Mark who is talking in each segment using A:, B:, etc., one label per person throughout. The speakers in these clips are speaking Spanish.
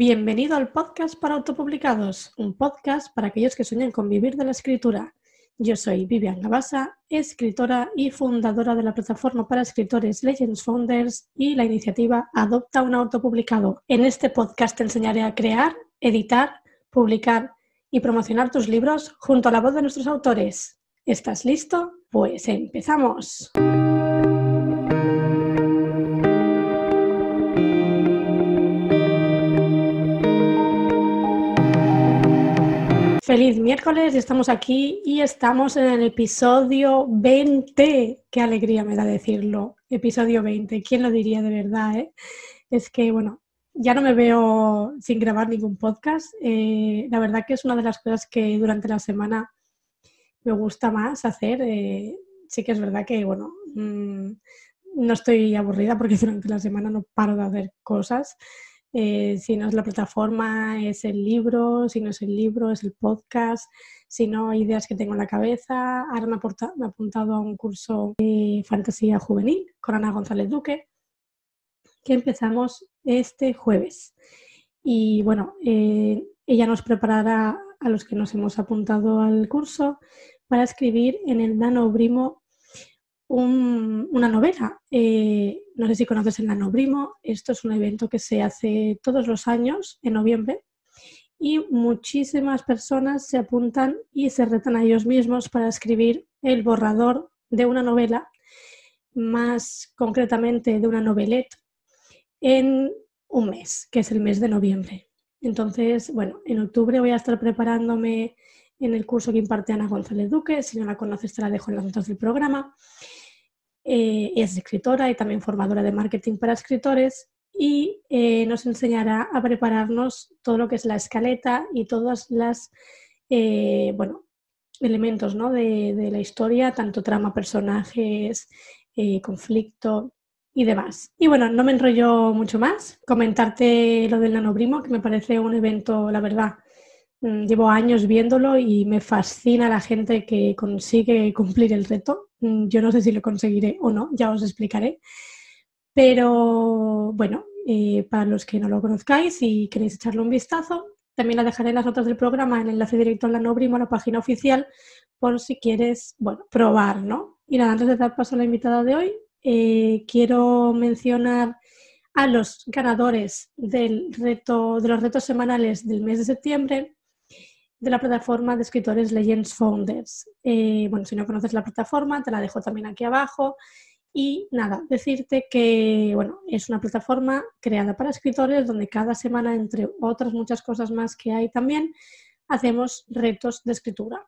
A: Bienvenido al podcast para autopublicados, un podcast para aquellos que sueñan con vivir de la escritura. Yo soy Vivian Gabasa, escritora y fundadora de la plataforma para escritores Legends Founders y la iniciativa Adopta un autopublicado. En este podcast te enseñaré a crear, editar, publicar y promocionar tus libros junto a la voz de nuestros autores. ¿Estás listo? Pues empezamos. Feliz miércoles, estamos aquí y estamos en el episodio 20. Qué alegría me da decirlo. Episodio 20. ¿Quién lo diría de verdad? Eh? Es que, bueno, ya no me veo sin grabar ningún podcast. Eh, la verdad que es una de las cosas que durante la semana me gusta más hacer. Eh, sí que es verdad que, bueno, mm, no estoy aburrida porque durante la semana no paro de hacer cosas. Eh, si no es la plataforma, es el libro, si no es el libro, es el podcast, si no, ideas que tengo en la cabeza. Ahora me, he apuntado a un curso de fantasía juvenil con Ana González Duque, que empezamos este jueves. Y bueno, eh, ella nos preparará a los que nos hemos apuntado al curso para escribir en el Nanobrimo una novela. Eh, no sé si conoces el Nanobrimo. Esto es un evento que se hace todos los años, en noviembre, y muchísimas personas se apuntan y se retan a ellos mismos para escribir el borrador de una novela, más concretamente de una novelette, en un mes, que es el mes de noviembre. Entonces, bueno, en octubre voy a estar preparándome en el curso que imparte Ana González Duque. Si no la conoces, te la dejo en las notas del programa. Eh, es escritora y también formadora de marketing para escritores y eh, nos enseñará a prepararnos todo lo que es la escaleta y todos los eh, bueno, elementos ¿no? de, de, la historia, tanto trama, personajes, conflicto y demás. Y bueno, no me enrollo mucho más, comentarte lo del nanobrimo, que me parece un evento, la verdad, Mm, llevo años viéndolo y me fascina la gente que consigue cumplir el reto. Mm, yo no sé si lo conseguiré o no, ya os explicaré. Pero bueno, eh, para los que no lo conozcáis y queréis echarle un vistazo, también la dejaré en las notas del programa, en el enlace directo en la Nobrimo, a la página oficial, por si quieres, bueno, probar, ¿no? Y nada, antes de dar paso a la invitada de hoy, eh, quiero mencionar a los ganadores del reto, de los retos semanales del mes de septiembre, de la plataforma de escritores Legends Founders. Eh, bueno, si no conoces la plataforma, te la dejo también aquí abajo. Y nada, decirte que bueno, es una plataforma creada para escritores donde cada semana, entre otras muchas cosas más que hay también, hacemos retos de escritura.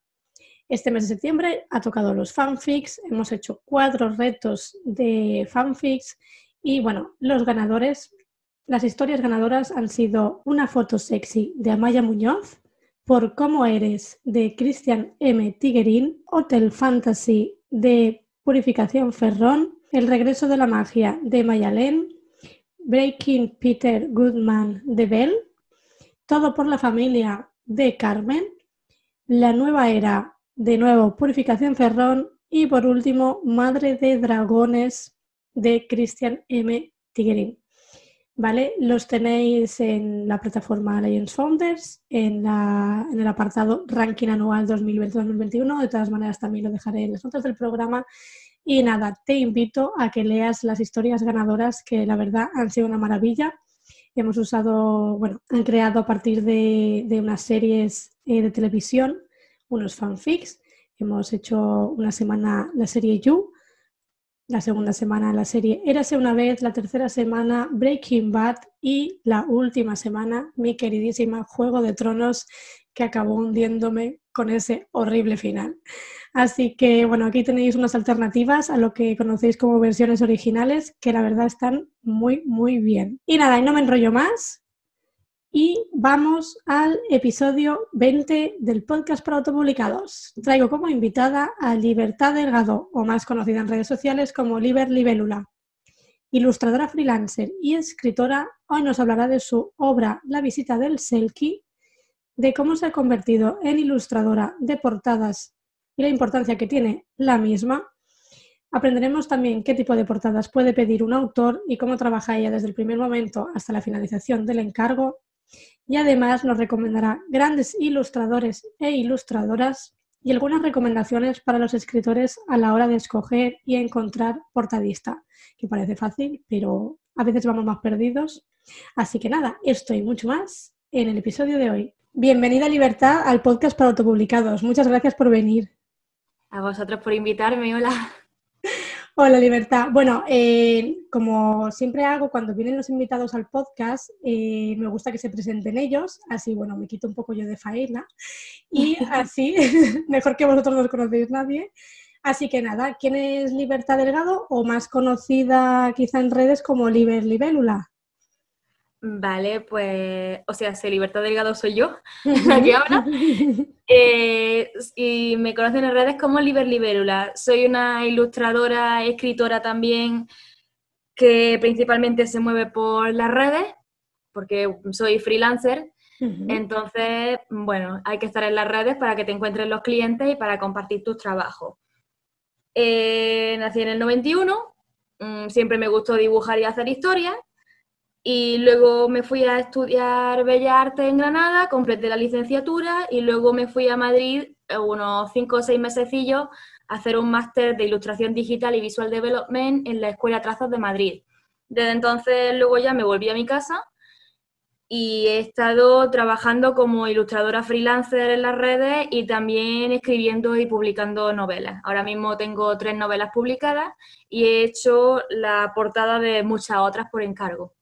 A: Este mes de septiembre ha tocado los fanfics, hemos hecho cuatro retos de fanfics y bueno, los ganadores, las historias ganadoras han sido una foto sexy de Amaya Muñoz, por cómo eres de Christian M. Tiguerín, Hotel Fantasy de Purificación Ferrón, El regreso de la magia de Mayalén, Breaking Peter Goodman de Bell, Todo por la familia de Carmen, La nueva era de nuevo Purificación Ferrón y por último Madre de Dragones de Christian M. Tiguerín. ¿Vale? Los tenéis en la plataforma Legends Founders, en, el apartado Ranking Anual 2020-2021. De todas maneras, también lo dejaré en las notas del programa. Y nada, te invito a que leas las historias ganadoras, que la verdad han sido una maravilla. Hemos usado, bueno, han creado a partir de, unas series eh, de televisión unos fanfics. Hemos hecho una semana la serie You, la segunda semana la serie Érase una vez, la tercera semana Breaking Bad y la última semana mi queridísima Juego de Tronos que acabó hundiéndome con ese horrible final. Así que bueno, aquí tenéis unas alternativas a lo que conocéis como versiones originales que la verdad están muy muy bien. Y nada, y no me enrollo más, y vamos al episodio 20 del podcast para autopublicados. Traigo como invitada a Libertad Delgado, o más conocida en redes sociales como Liber Libélula. Ilustradora freelancer y escritora, hoy nos hablará de su obra La visita del Selkie, de cómo se ha convertido en ilustradora de portadas y la importancia que tiene la misma. Aprenderemos también qué tipo de portadas puede pedir un autor y cómo trabaja ella desde el primer momento hasta la finalización del encargo y además nos recomendará grandes ilustradores e ilustradoras y algunas recomendaciones para los escritores a la hora de escoger y encontrar portadista, que parece fácil, pero a veces vamos más perdidos. Así que nada, esto y mucho más en el episodio de hoy. Bienvenida Libertad al podcast para autopublicados. Muchas gracias por venir.
B: A vosotros por invitarme, hola.
A: Hola, Libertad. Bueno, eh, como siempre hago cuando vienen los invitados al podcast, eh, me gusta que se presenten ellos, así, bueno, me quito un poco yo de faena y así, mejor que vosotros no os conocéis nadie. Así que nada, ¿quién es Libertad Delgado o más conocida quizá en redes como Liber Libélula?
B: Vale, pues, o sea, si Libertad Delgado soy yo, la que habla. Eh, y me conocen en redes como Liber Libélula. Soy una ilustradora, escritora también, que principalmente se mueve por las redes, porque soy freelancer. Entonces, bueno, hay que estar en las redes para que te encuentren los clientes y para compartir tus trabajos. Eh, nací en el 91, mm, siempre me gustó dibujar y hacer historias y luego me fui a estudiar Bellas Artes en Granada, completé la licenciatura y luego me fui a Madrid eh, unos cinco o seis mesecillos a hacer un máster de Ilustración Digital y Visual Development en la Escuela Trazos de Madrid. Desde entonces luego ya me volví a mi casa y he estado trabajando como ilustradora freelancer en las redes y también escribiendo y publicando novelas. Ahora mismo tengo tres novelas publicadas y he hecho la portada de muchas otras por encargo.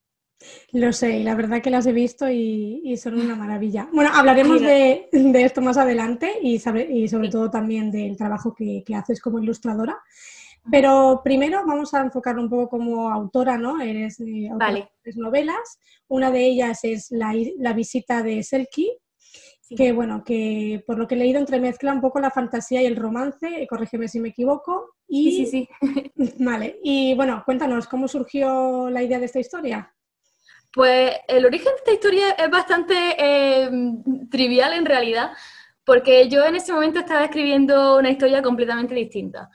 A: Lo sé, y la verdad que las he visto y, son una maravilla. Bueno, hablaremos de, esto más adelante y, y sobre todo también del trabajo que, haces como ilustradora. Pero primero vamos a enfocar un poco como autora, ¿no? Eres eh, autora de novelas. Una de ellas es La, visita de Selkie, que bueno, que por lo que he leído entremezcla un poco la fantasía y el romance, corrígeme si me equivoco.
B: Y, sí, sí,
A: sí. Vale, y bueno, cuéntanos, ¿cómo surgió la idea de esta historia?
B: Pues el origen de esta historia es bastante eh, trivial en realidad, porque yo en ese momento estaba escribiendo una historia completamente distinta.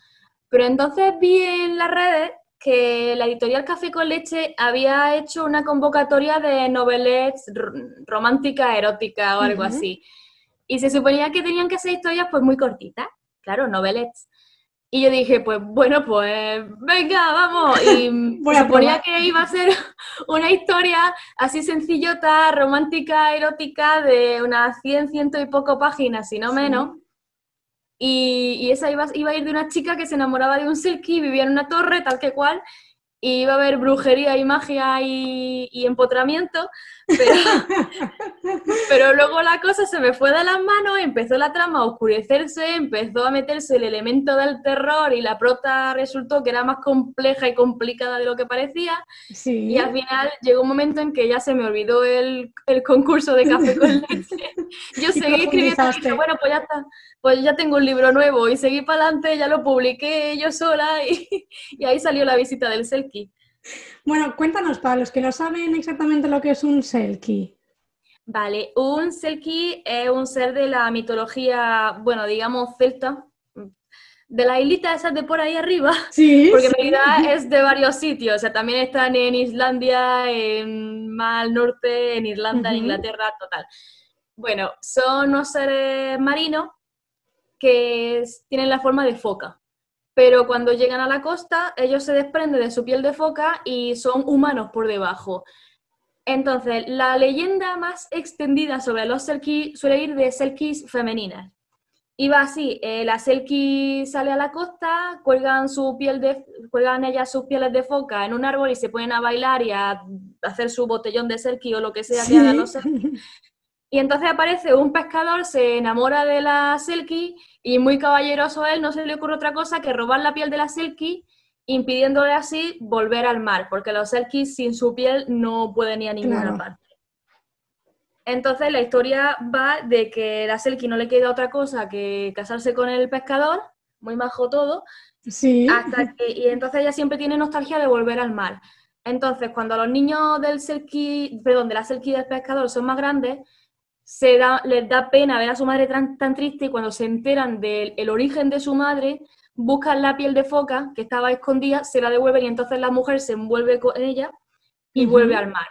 B: Pero entonces vi en las redes que la editorial Café con Leche había hecho una convocatoria de novelas romántica, erótica o algo así. Y se suponía que tenían que ser historias pues muy cortitas, claro, novelets. Y yo dije, pues bueno, pues venga, vamos. Y se suponía que iba a ser una historia así sencillota, romántica, erótica, de unas 100, ciento y poco páginas, si no menos. Y, esa iba, iba, a ir de una chica que se enamoraba de un silky, vivía en una torre, tal que cual, y iba a haber brujería y magia y, empotramiento, pero, luego la cosa se me fue de las manos, empezó la trama a oscurecerse, empezó a meterse el elemento del terror y la prota resultó que era más compleja y complicada de lo que parecía. Y al final llegó un momento en que ya se me olvidó el, concurso de café con leche. Yo seguí escribiendo y dije, bueno, pues ya está, pues ya tengo un libro nuevo y seguí para adelante, ya lo publiqué yo sola y, y ahí salió la visita del Selkie.
A: Bueno, cuéntanos para los que no saben exactamente lo que es un Selkie.
B: Vale, un Selkie es un ser de la mitología, bueno, digamos celta, de la islita esas de por ahí arriba,
A: sí,
B: porque en realidad es de varios sitios, o sea, también están en Islandia, en más al norte, en Irlanda, en Inglaterra, total. Bueno, son unos seres marinos que tienen la forma de foca pero cuando llegan a la costa, ellos se desprenden de su piel de foca y son humanos por debajo. Entonces, la leyenda más extendida sobre los Selkie suele ir de Selkies femeninas. Y va así, eh, la Selkie sale a la costa, cuelgan, su piel de, cuelgan ellas sus pieles de foca en un árbol y se ponen a bailar y a hacer su botellón de Selkie o lo que sea que hagan los Y entonces aparece un pescador, se enamora de la Selkie y muy caballeroso a él no se le ocurre otra cosa que robar la piel de la Selkie, impidiéndole así volver al mar, porque los Selkies sin su piel no pueden ir a ninguna parte. Entonces la historia va de que a Selkie no le queda otra cosa que casarse con el pescador, muy majo todo,
A: sí.
B: hasta que, y entonces ella siempre tiene nostalgia de volver al mar. Entonces, cuando los niños del Selkie, perdón, de la Selkie del pescador son más grandes, se da, les da pena ver a su madre tan, triste y cuando se enteran del origen de su madre, buscan la piel de foca que estaba escondida, se la devuelven y entonces la mujer se envuelve con ella y vuelve al mar.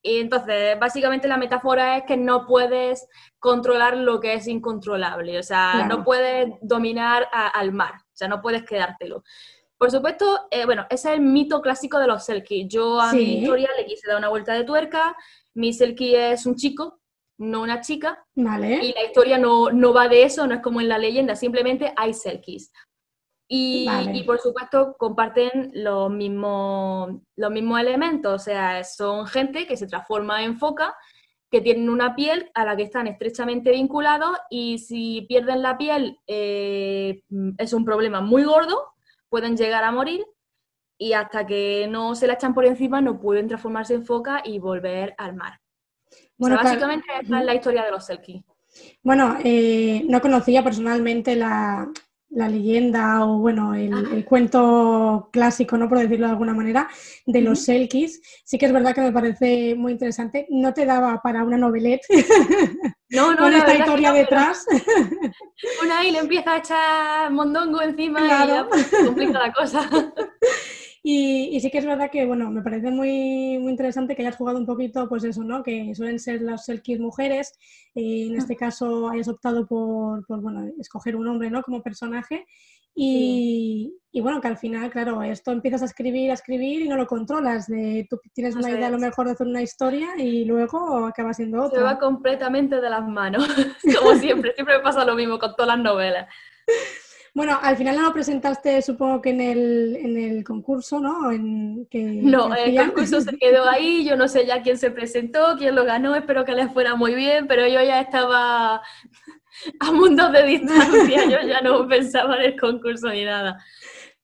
B: Y entonces, básicamente la metáfora es que no puedes controlar lo que es incontrolable, o sea, no puedes dominar al mar, o sea, no puedes quedártelo. Por supuesto, eh, bueno, ese es el mito clásico de los Selkie. Yo a mi historia le quise dar una vuelta de tuerca. Mi Selkie es un chico, no una chica.
A: Vale.
B: Y la historia no, no va de eso, no es como en la leyenda, simplemente hay Selkies. Y, y, por supuesto comparten los mismos, los mismos elementos, o sea, son gente que se transforma en foca, que tienen una piel a la que están estrechamente vinculados y si pierden la piel eh, es un problema muy gordo, pueden llegar a morir y hasta que no se la echan por encima no pueden transformarse en foca y volver al mar. Bueno, básicamente es la historia de los Selkie.
A: Bueno, eh, no conocía personalmente la, la leyenda o bueno, el, cuento clásico, ¿no? Por decirlo de alguna manera, de los Selkies. Sí que es verdad que me parece muy interesante. No te daba para una novelette.
B: No, no,
A: Con esta historia detrás.
B: Una ahí le empieza a echar mondongo encima y ya pues, complica la cosa.
A: Y, sí que es verdad que, bueno, me parece muy, muy interesante que hayas jugado un poquito, pues eso, ¿no? Que suelen ser las Selkies mujeres, y en este caso hayas optado por, por, bueno, escoger un hombre, ¿no? Como personaje. Y, y, bueno, que al final, claro, esto empiezas a escribir, a escribir y no lo controlas. De, tú tienes una idea a lo mejor de hacer una historia y luego acaba siendo otra.
B: Se va completamente de las manos, como siempre. siempre me pasa lo mismo con todas las novelas.
A: Bueno, al final no lo presentaste, supongo que en el, en el concurso, ¿no? En, que,
B: no, el concurso se quedó ahí, yo no sé ya quién se presentó, quién lo ganó, espero que les fuera muy bien, pero yo ya estaba a mundos de distancia, yo ya no pensaba en el concurso ni nada.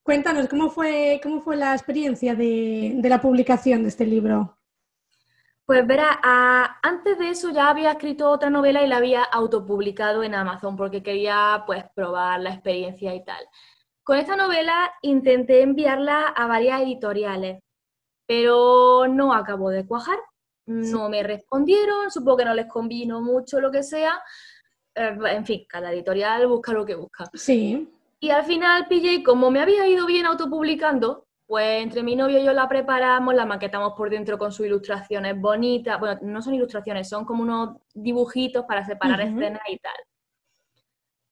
A: Cuéntanos, ¿cómo fue, cómo fue la experiencia de, de la publicación de este libro?
B: Pues verá, antes de eso ya había escrito otra novela y la había autopublicado en Amazon porque quería pues probar la experiencia y tal. Con esta novela intenté enviarla a varias editoriales, pero no acabó de cuajar. No me respondieron, supongo que no les convino mucho lo que sea. Eh, en fin, cada editorial busca lo que busca.
A: Sí.
B: Y al final pillé, como me había ido bien autopublicando, pues entre mi novio y yo la preparamos, la maquetamos por dentro con sus ilustraciones bonitas. Bueno, no son ilustraciones, son como unos dibujitos para separar escenas y tal.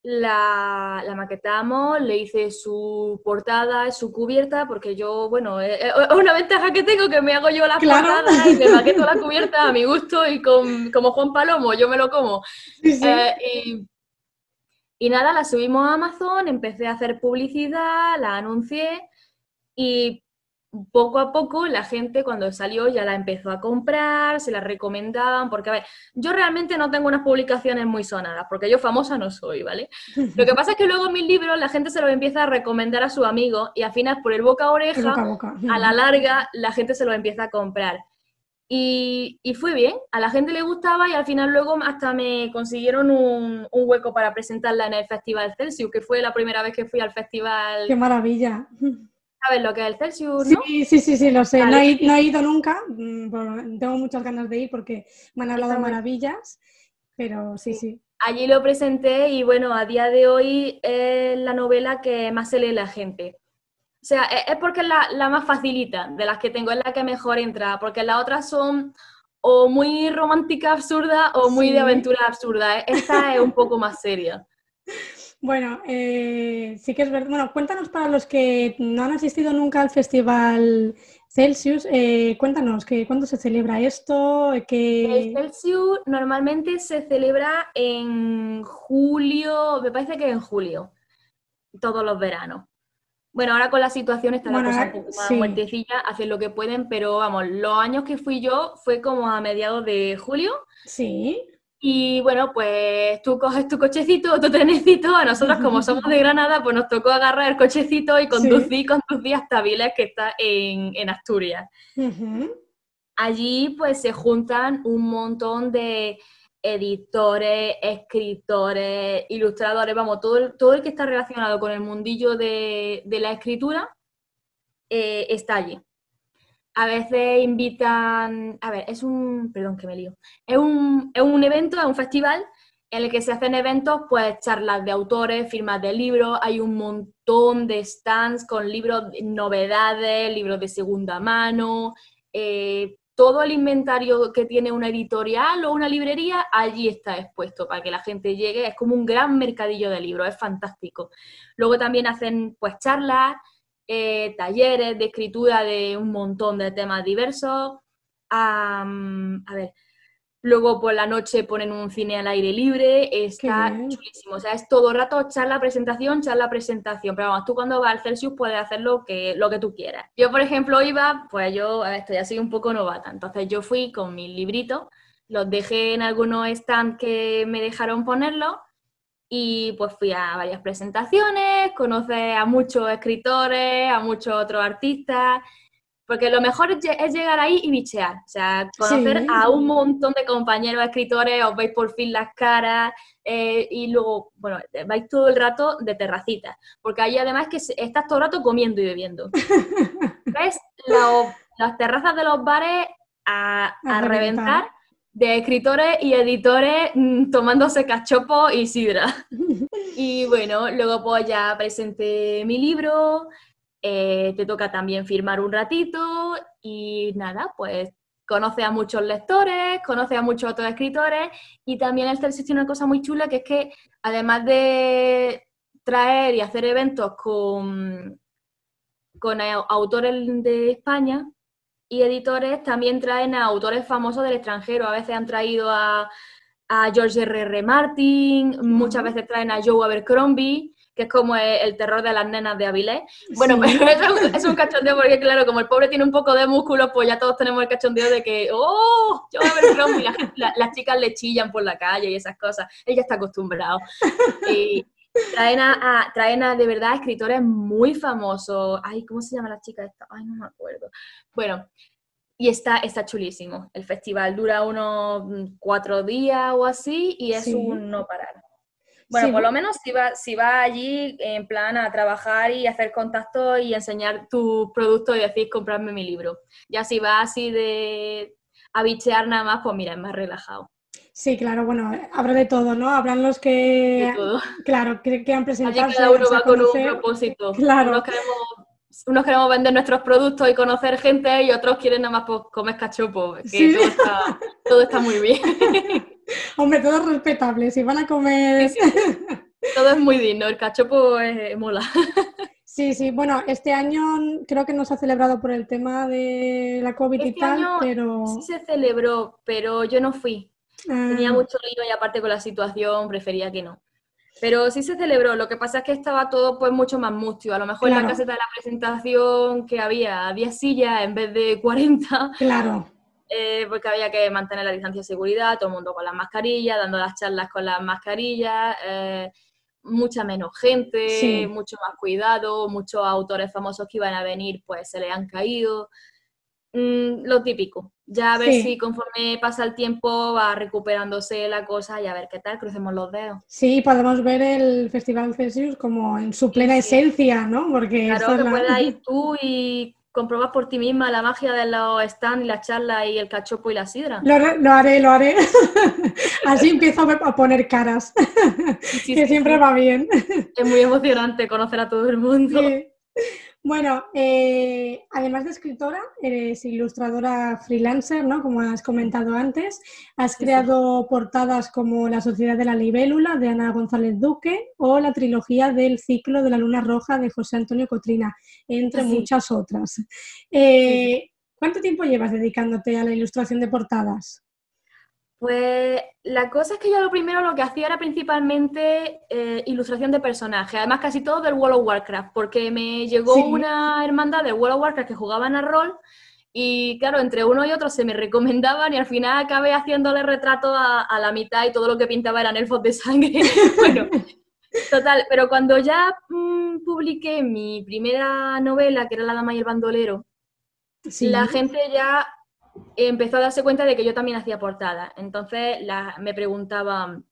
B: La, maquetamos, le hice su portada, su cubierta, porque yo, bueno, es una ventaja que tengo que me hago yo las portadas y me maqueto la cubierta a mi gusto y con, como Juan Palomo, yo me lo como. Eh, y, y nada, la subimos a Amazon, empecé a hacer publicidad, la anuncié y poco a poco la gente cuando salió ya la empezó a comprar, se la recomendaban, porque a ver, yo realmente no tengo unas publicaciones muy sonadas, porque yo famosa no soy, ¿vale? Lo que pasa es que luego en mis libros la gente se los empieza a recomendar a su amigo y al final por el boca a oreja, a la larga la gente se los empieza a comprar. Y, fue bien, a la gente le gustaba y al final luego hasta me consiguieron un, un, hueco para presentarla en el Festival Celsius, que fue la primera vez que fui al festival.
A: ¡Qué maravilla!
B: ¿Sabes lo que es el Celsius?
A: ¿no? Sí, sí, sí, sí, lo sé. No, he, ido nunca, mm, tengo muchas ganas de ir porque me han hablado maravillas, pero sí, sí.
B: Allí lo presenté y bueno, a día de hoy es la novela que más se lee la gente. O sea, e, es porque es la, más facilita de las que tengo, es la que mejor entra, porque las otras son o muy romántica absurda o muy de aventura absurda. Esta es un poco más seria.
A: Bueno, eh, sí que es verdad. Bueno, cuéntanos para los que no han asistido nunca al Festival Celsius, eh, cuéntanos, que, ¿cuándo se celebra esto?
B: Que... El Celsius normalmente se celebra en julio, me parece que en julio, todos los veranos. Bueno, ahora con la situación está la cosa un poco más muertecilla, hacen lo que pueden, pero vamos, los años que fui yo fue como a mediados de julio.
A: Sí.
B: Y bueno, pues tú coges tu cochecito tu trenecito, a nosotros como somos de Granada, pues nos tocó agarrar el cochecito y conducir, conducir hasta Viles, que está en, Asturias. Allí pues se juntan un montón de editores, escritores, ilustradores, vamos, todo el, todo el que está relacionado con el mundillo de, la escritura eh, está allí a veces invitan, a ver, es un, perdón que me lío, es un, es un evento, es un festival en el que se hacen eventos, pues charlas de autores, firmas de libros, hay un montón de stands con libros, novedades, libros de segunda mano, eh, todo el inventario que tiene una editorial o una librería, allí está expuesto para que la gente llegue. Es como un gran mercadillo de libros, es fantástico. Luego también hacen pues charlas, eh, talleres de escritura de un montón de temas diversos. a ver, Luego por la noche ponen un cine al aire libre, está chulísimo. O sea, es todo el rato charla, presentación, charla, presentación. Pero vamos, tú cuando vas al Celsius puedes hacer lo que, lo que tú quieras. Yo, por ejemplo, iba, pues yo, a ver, estoy así un poco novata. Entonces yo fui con mis libritos, los dejé en algunos stands que me dejaron ponerlos y pues fui a varias presentaciones, conocí a muchos escritores, a muchos otros artistas porque lo mejor es, llegar ahí y bichear, o sea, conocer a un montón de compañeros escritores, os veis por fin las caras eh, y luego, bueno, vais todo el rato de terracita, porque ahí además que estás todo el rato comiendo y bebiendo. ¿Ves? las terrazas de los bares a, reventar. De escritores y editores mm, tomándose cachopo y sidra. y bueno, luego pues ya presenté mi libro, eh, te toca también firmar un ratito y nada, pues conoce a muchos lectores, conoce a muchos otros escritores y también el Celsius tiene una cosa muy chula que es que además de traer y hacer eventos con, con autores de España y editores, también traen a autores famosos del extranjero. A veces han traído a, a George R. R. Martin, muchas veces traen a Joe Abercrombie que es como el, terror de las nenas de Avilés. Bueno, pero es un, cachondeo porque, claro, como el pobre tiene un poco de músculo, pues ya todos tenemos el cachondeo de que, ¡oh! Yo a ver y las chicas le chillan por la calle y esas cosas. Ella está acostumbrado. Y traen a, traen a, de verdad, escritores muy famosos. Ay, ¿cómo se llama la chica esta? Ay, no me acuerdo. Bueno, y está, está chulísimo. El festival dura unos cuatro días o así y es un no parar. Bueno, por lo menos si va, si va allí en plan a trabajar y hacer contacto y enseñar tu producto y decir, comprarme mi libro. Ya si va así de a bichear nada más, pues mira, es más relajado.
A: Sí, claro, bueno, habrá de todo, ¿no? Habrán los que, claro, que han presentado.
B: cada uno va con un propósito. Claro. Unos queremos, unos queremos, vender nuestros productos y conocer gente y otros quieren nada más pues, comer cachopo, que todo, está, todo está muy bien.
A: Hombre, todo es respetable. Si van a comer.
B: Todo es muy digno. El cachopo es, mola.
A: Sí, sí. Bueno, este año creo que no se ha celebrado por el tema de la COVID y este tal, pero.
B: Sí se celebró, pero yo no fui. Tenía ah. mucho lío y aparte con la situación prefería que no. Pero sí se celebró, lo que pasa es que estaba todo pues mucho más mustio. A lo mejor en la caseta de la presentación que había 10 sillas en vez de 40.
A: Claro.
B: Eh, porque había que mantener la distancia de seguridad, todo el mundo con las mascarillas, dando las charlas con las mascarillas, eh, mucha menos gente, mucho más cuidado, muchos autores famosos que iban a venir pues se le han caído. Mm, lo típico. Ya a ver si conforme pasa el tiempo va recuperándose la cosa y a ver qué tal, crucemos los dedos.
A: Sí, podemos ver el Festival Celsius como en su plena esencia, ¿no?
B: Porque claro, que puedas ir tú y comprobar por ti misma la magia de los stands y la charla y el cachopo y la sidra.
A: Lo, haré, lo haré. Así empiezo a poner caras, que siempre va bien.
B: Es muy emocionante conocer a todo el mundo.
A: Bueno, eh, además de escritora, eres ilustradora freelancer, ¿no? Como has comentado antes. Has creado portadas como La Sociedad de la Libélula de Ana González Duque o la trilogía del ciclo de la Luna Roja de José Antonio Cotrina, entre muchas otras. Eh, ¿Cuánto tiempo llevas dedicándote a la ilustración de portadas?
B: Pues la cosa es que yo lo primero lo que hacía era principalmente eh, ilustración de personajes, además casi todo del World of Warcraft, porque me llegó una hermandad de World of Warcraft que jugaban a rol y claro, entre uno y otro se me recomendaban y al final acabé haciéndole retrato a, la mitad y todo lo que pintaba eran elfos de sangre. bueno, total, pero cuando ya mm, publiqué mi primera novela, que era La Dama y el Bandolero, la gente ya empezó a darse cuenta de que yo también hacía portada. Entonces me preguntaban,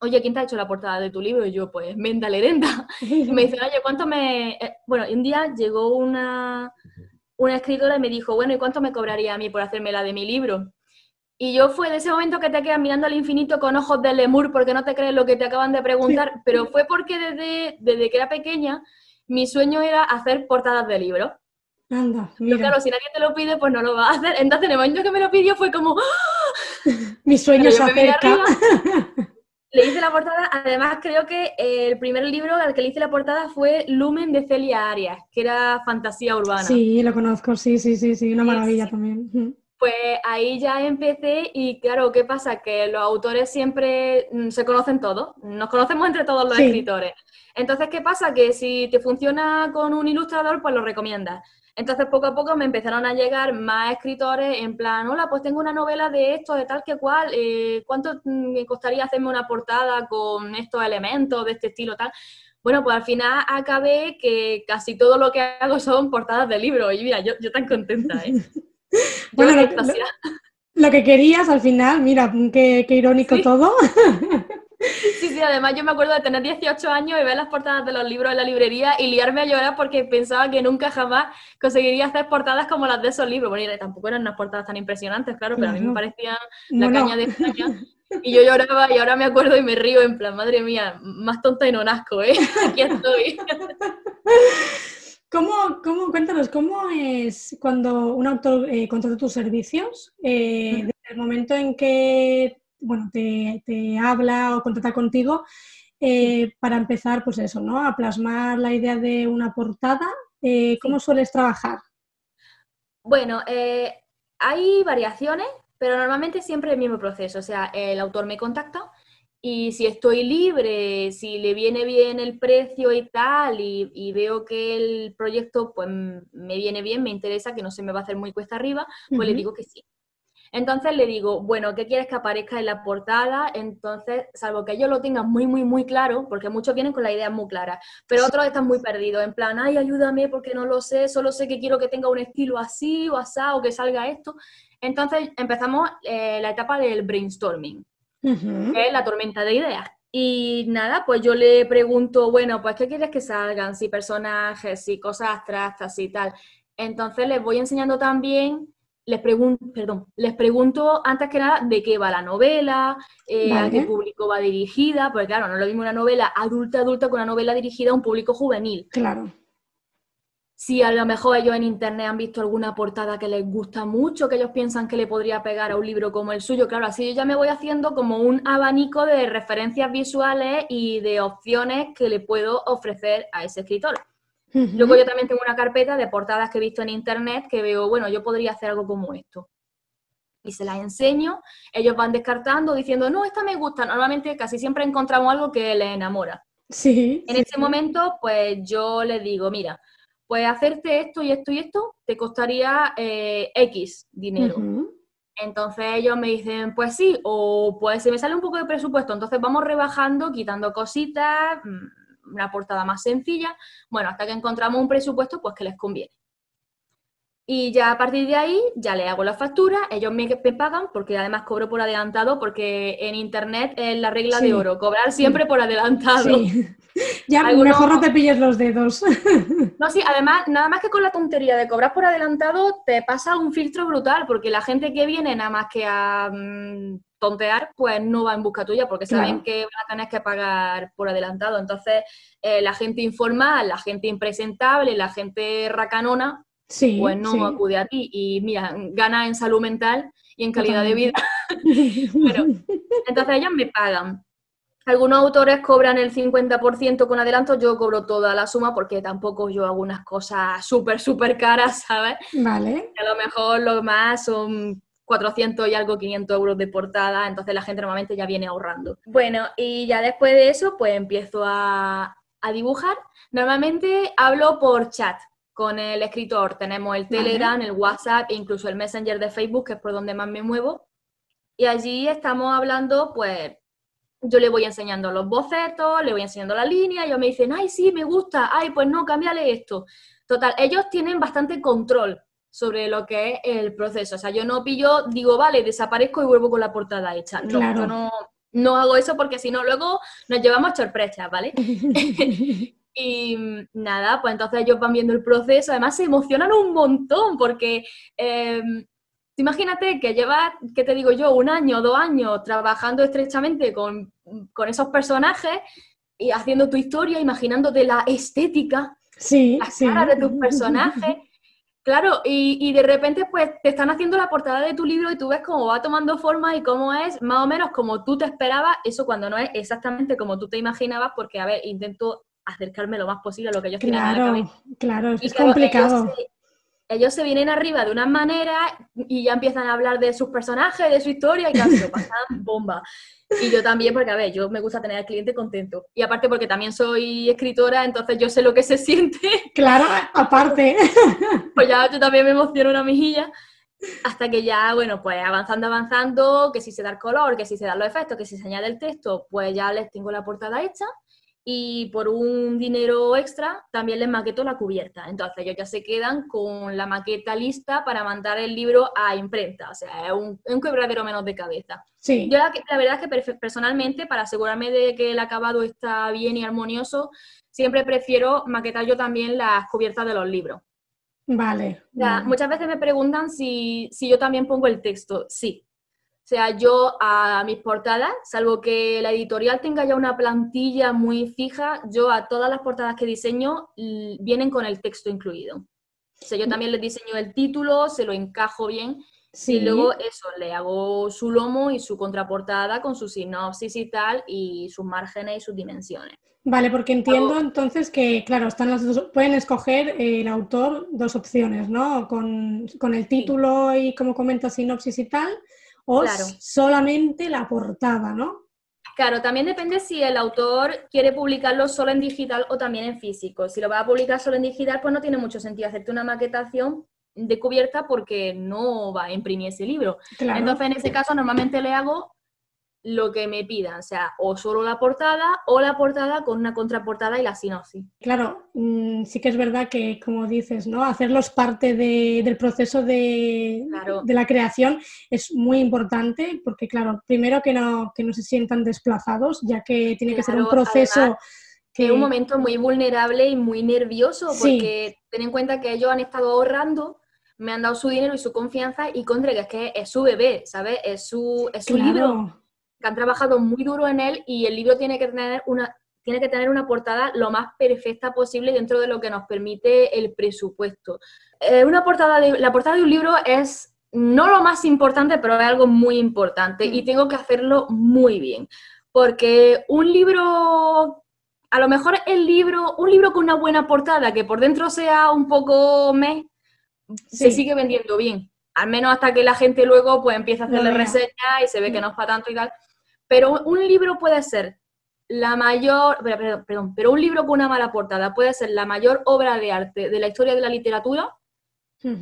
B: oye, ¿quién te ha hecho la portada de tu libro? Y yo, pues, Menda Lerenda. Y me dice, oye, ¿cuánto me...? Eh, bueno, un día llegó una, una escritora y me dijo, bueno, ¿y cuánto me cobraría a mí por hacerme la de mi libro? Y yo fue de ese momento que te quedas mirando al infinito con ojos de lemur porque no te crees lo que te acaban de preguntar, pero fue porque desde, desde que era pequeña mi sueño era hacer portadas de libros.
A: Anda,
B: Pero claro, si nadie te lo pide, pues no lo va a hacer. Entonces, en el momento que me lo pidió fue como... ¡Ah!
A: Mi sueño se acerca.
B: le hice la portada, además creo que el primer libro al que le hice la portada fue Lumen de Celia Arias, que era fantasía urbana.
A: Sí, lo conozco, sí, sí, sí, sí, una maravilla también.
B: Pues ahí ya empecé y claro, ¿qué pasa? Que los autores siempre mm, se conocen todos, nos conocemos entre todos los escritores. Entonces, ¿qué pasa? Que si te funciona con un ilustrador, pues lo recomiendas. Entonces, poco a poco me empezaron a llegar más escritores en plan, hola, pues tengo una novela de esto, de tal que cual, eh, ¿cuánto me costaría hacerme una portada con estos elementos de este estilo, tal? Bueno, pues al final acabé que casi todo lo que hago son portadas de libros y mira, yo, yo tan contenta, ¿eh?
A: bueno, lo, que querías al final, mira, qué, irónico todo.
B: Sí, sí, además yo me acuerdo de tener 18 años y ver las portadas de los libros en la librería y liarme a llorar porque pensaba que nunca jamás conseguiría hacer portadas como las de esos libros. Bueno, y tampoco eran unas portadas tan impresionantes, claro, pero a mí me parecían la caña de España. Y yo lloraba y ahora me acuerdo y me río en plan, madre mía, más tonta y no nazco, ¿eh? Aquí estoy.
A: ¿Cómo, cómo, cuéntanos, cómo es cuando un autor eh, contrata tus servicios? Eh, desde el momento en que bueno, te, habla o contrata contigo, eh, para empezar, pues eso, ¿no? A plasmar la idea de una portada. Eh, ¿Cómo sueles trabajar?
B: Bueno, eh, hay variaciones, pero normalmente siempre el mismo proceso. O sea, el autor me contacta y si estoy libre, si le viene bien el precio y tal, y, veo que el proyecto pues me viene bien, me interesa, que no se me va a hacer muy cuesta arriba, pues le digo que sí. Entonces le digo, bueno, ¿qué quieres que aparezca en la portada? Entonces, salvo que ellos lo tengan muy, muy, muy claro, porque muchos vienen con la idea muy clara, pero otros están muy perdidos, en plan, ay, ayúdame porque no lo sé, solo sé que quiero que tenga un estilo así o asá o que salga esto. Entonces empezamos eh, la etapa del brainstorming, que es la tormenta de ideas. Y nada, pues yo le pregunto, bueno, pues ¿qué quieres que salgan? Si personajes, si cosas abstractas y tal. Entonces les voy enseñando también les pregunto, perdón, les pregunto antes que nada de qué va la novela, eh, a qué público va dirigida, porque claro, no es lo mismo una novela adulta adulta con una novela dirigida a un público juvenil.
A: Claro.
B: Si a lo mejor ellos en internet han visto alguna portada que les gusta mucho, que ellos piensan que le podría pegar a un libro como el suyo, claro, así yo ya me voy haciendo como un abanico de referencias visuales y de opciones que le puedo ofrecer a ese escritor. Luego yo también tengo una carpeta de portadas que he visto en internet que veo, bueno, yo podría hacer algo como esto. Y se las enseño, ellos van descartando, diciendo, no, esta me gusta. Normalmente casi siempre encontramos algo que les enamora.
A: Sí.
B: En ese momento, pues yo les digo, mira, pues hacerte esto y esto y esto te costaría eh, X dinero. Entonces ellos me dicen, pues sí, o pues se me sale un poco de presupuesto, entonces vamos rebajando, quitando cositas, mm, una portada más sencilla, bueno, hasta que encontramos un presupuesto pues que les conviene. Y ya a partir de ahí ya le hago la factura, ellos me, pagan porque además cobro por adelantado porque en internet es la regla de oro, cobrar siempre por adelantado. Sí.
A: Ya mejor no te pilles los dedos.
B: No, sí, además, nada más que con la tontería de cobrar por adelantado, te pasa un filtro brutal porque la gente que viene nada más que a mm, tontear, pues no va en busca tuya porque saben que van a tener que pagar por adelantado. Entonces, eh, la gente informal, la gente impresentable, la gente racanona, pues no acude a ti. Y mira, gana en salud mental y en calidad de vida. entonces ellas me pagan. Algunos autores cobran el 50% con adelanto, yo cobro toda la suma porque tampoco yo hago unas cosas súper, súper caras, ¿sabes?
A: Vale.
B: A lo mejor lo más son 400 y algo, 500 euros de portada, entonces la gente normalmente ya viene ahorrando. Bueno, y ya después de eso, pues empiezo a, dibujar. Normalmente hablo por chat con el escritor. Tenemos el Telegram, el WhatsApp e incluso el Messenger de Facebook, que es por donde más me muevo. Y allí estamos hablando, pues, yo le voy enseñando los bocetos, le voy enseñando la línea, ellos me dicen, ay, sí, me gusta, ay, pues no, cámbiale esto. Total, ellos tienen bastante control sobre lo que es el proceso. O sea, yo no pillo, digo, vale, desaparezco y vuelvo con la portada hecha. No, yo no, no hago eso porque si no, luego nos llevamos sorpresas, ¿vale? y nada, pues entonces ellos van viendo el proceso, además se emocionan un montón porque... Em, imagínate que llevas, ¿qué te digo yo? Un año, dos años trabajando estrechamente con, con esos personajes y haciendo tu historia, imaginándote la estética,
A: sí,
B: las caras de tus personajes Claro, y, de repente pues te están haciendo la portada de tu libro y tú ves cómo va tomando forma y cómo es más o menos como tú te esperabas, eso cuando no es exactamente como tú te imaginabas, porque a ver, intento acercarme lo más posible a lo que ellos
A: claro, tienen Claro, es complicado
B: ellos se vienen arriba de una manera y ya empiezan a hablar de sus personajes, de su historia y casi lo pasan bomba. Y yo también, porque a ver, yo me gusta tener al cliente contento. Y aparte porque también soy escritora, entonces yo sé lo que se siente.
A: Claro, aparte.
B: Pues ya yo también me emociono una mijilla. Hasta que ya, bueno, pues avanzando, avanzando, que si se da el color, que si se dan los efectos, que si se añade el texto, pues ya les tengo la portada hecha y por un dinero extra también les maqueto la cubierta. Entonces ellos ya se quedan con la maqueta lista para mandar el libro a imprenta. O sea, es un, un quebradero menos de cabeza.
A: Sí.
B: Yo la, la, verdad es que personalmente, para asegurarme de que el acabado está bien y armonioso, siempre prefiero maquetar yo también las cubiertas de los libros.
A: Vale.
B: Muchas veces me preguntan si, si yo también pongo el texto. Sí, sea, yo a mis portadas, salvo que la editorial tenga ya una plantilla muy fija, yo a todas las portadas que diseño vienen con el texto incluido. O sea, yo también les diseño el título, se lo encajo bien y luego eso, le hago su lomo y su contraportada con su sinopsis y tal, y sus márgenes y sus dimensiones.
A: Vale, porque entiendo entonces que, claro, están las dos, pueden escoger eh, el autor dos opciones, ¿no? Con, con el título y como comenta sinopsis y tal, o solamente la portada, ¿no?
B: Claro, también depende si el autor quiere publicarlo solo en digital o también en físico. Si lo va a publicar solo en digital, pues no tiene mucho sentido hacerte una maquetación de cubierta porque no va a imprimir ese libro. Entonces, en ese caso, normalmente le hago lo que me pidan, o sea, o solo la portada o la portada con una contraportada y la sinopsis.
A: Claro, mm, sí que es verdad que, como dices, ¿no? Hacerlos parte del proceso de, de, la creación es muy importante porque, claro, primero que no, que no se sientan desplazados, ya que tiene que ser un proceso...
B: que es un momento muy vulnerable y muy nervioso porque ten en cuenta que ellos han estado ahorrando me han dado su dinero y su confianza y contra que es que es su bebé, ¿sabes? Es su, es su libro que han trabajado muy duro en él y el libro tiene que tener una, tiene que tener una portada lo más perfecta posible dentro de lo que nos permite el presupuesto. Eh, una portada de, la portada de un libro es no lo más importante, pero es algo muy importante y mm. tengo que hacerlo muy bien. Porque un libro, a lo mejor el libro, un libro con una buena portada, que por dentro sea un poco me, se sigue vendiendo bien. Al menos hasta que la gente luego pues empieza a hacerle reseña y se ve que mm. no es para tanto y tal. Pero un libro puede ser la mayor, perdón, pero un libro con una mala portada puede ser la mayor obra de arte de la historia de la literatura,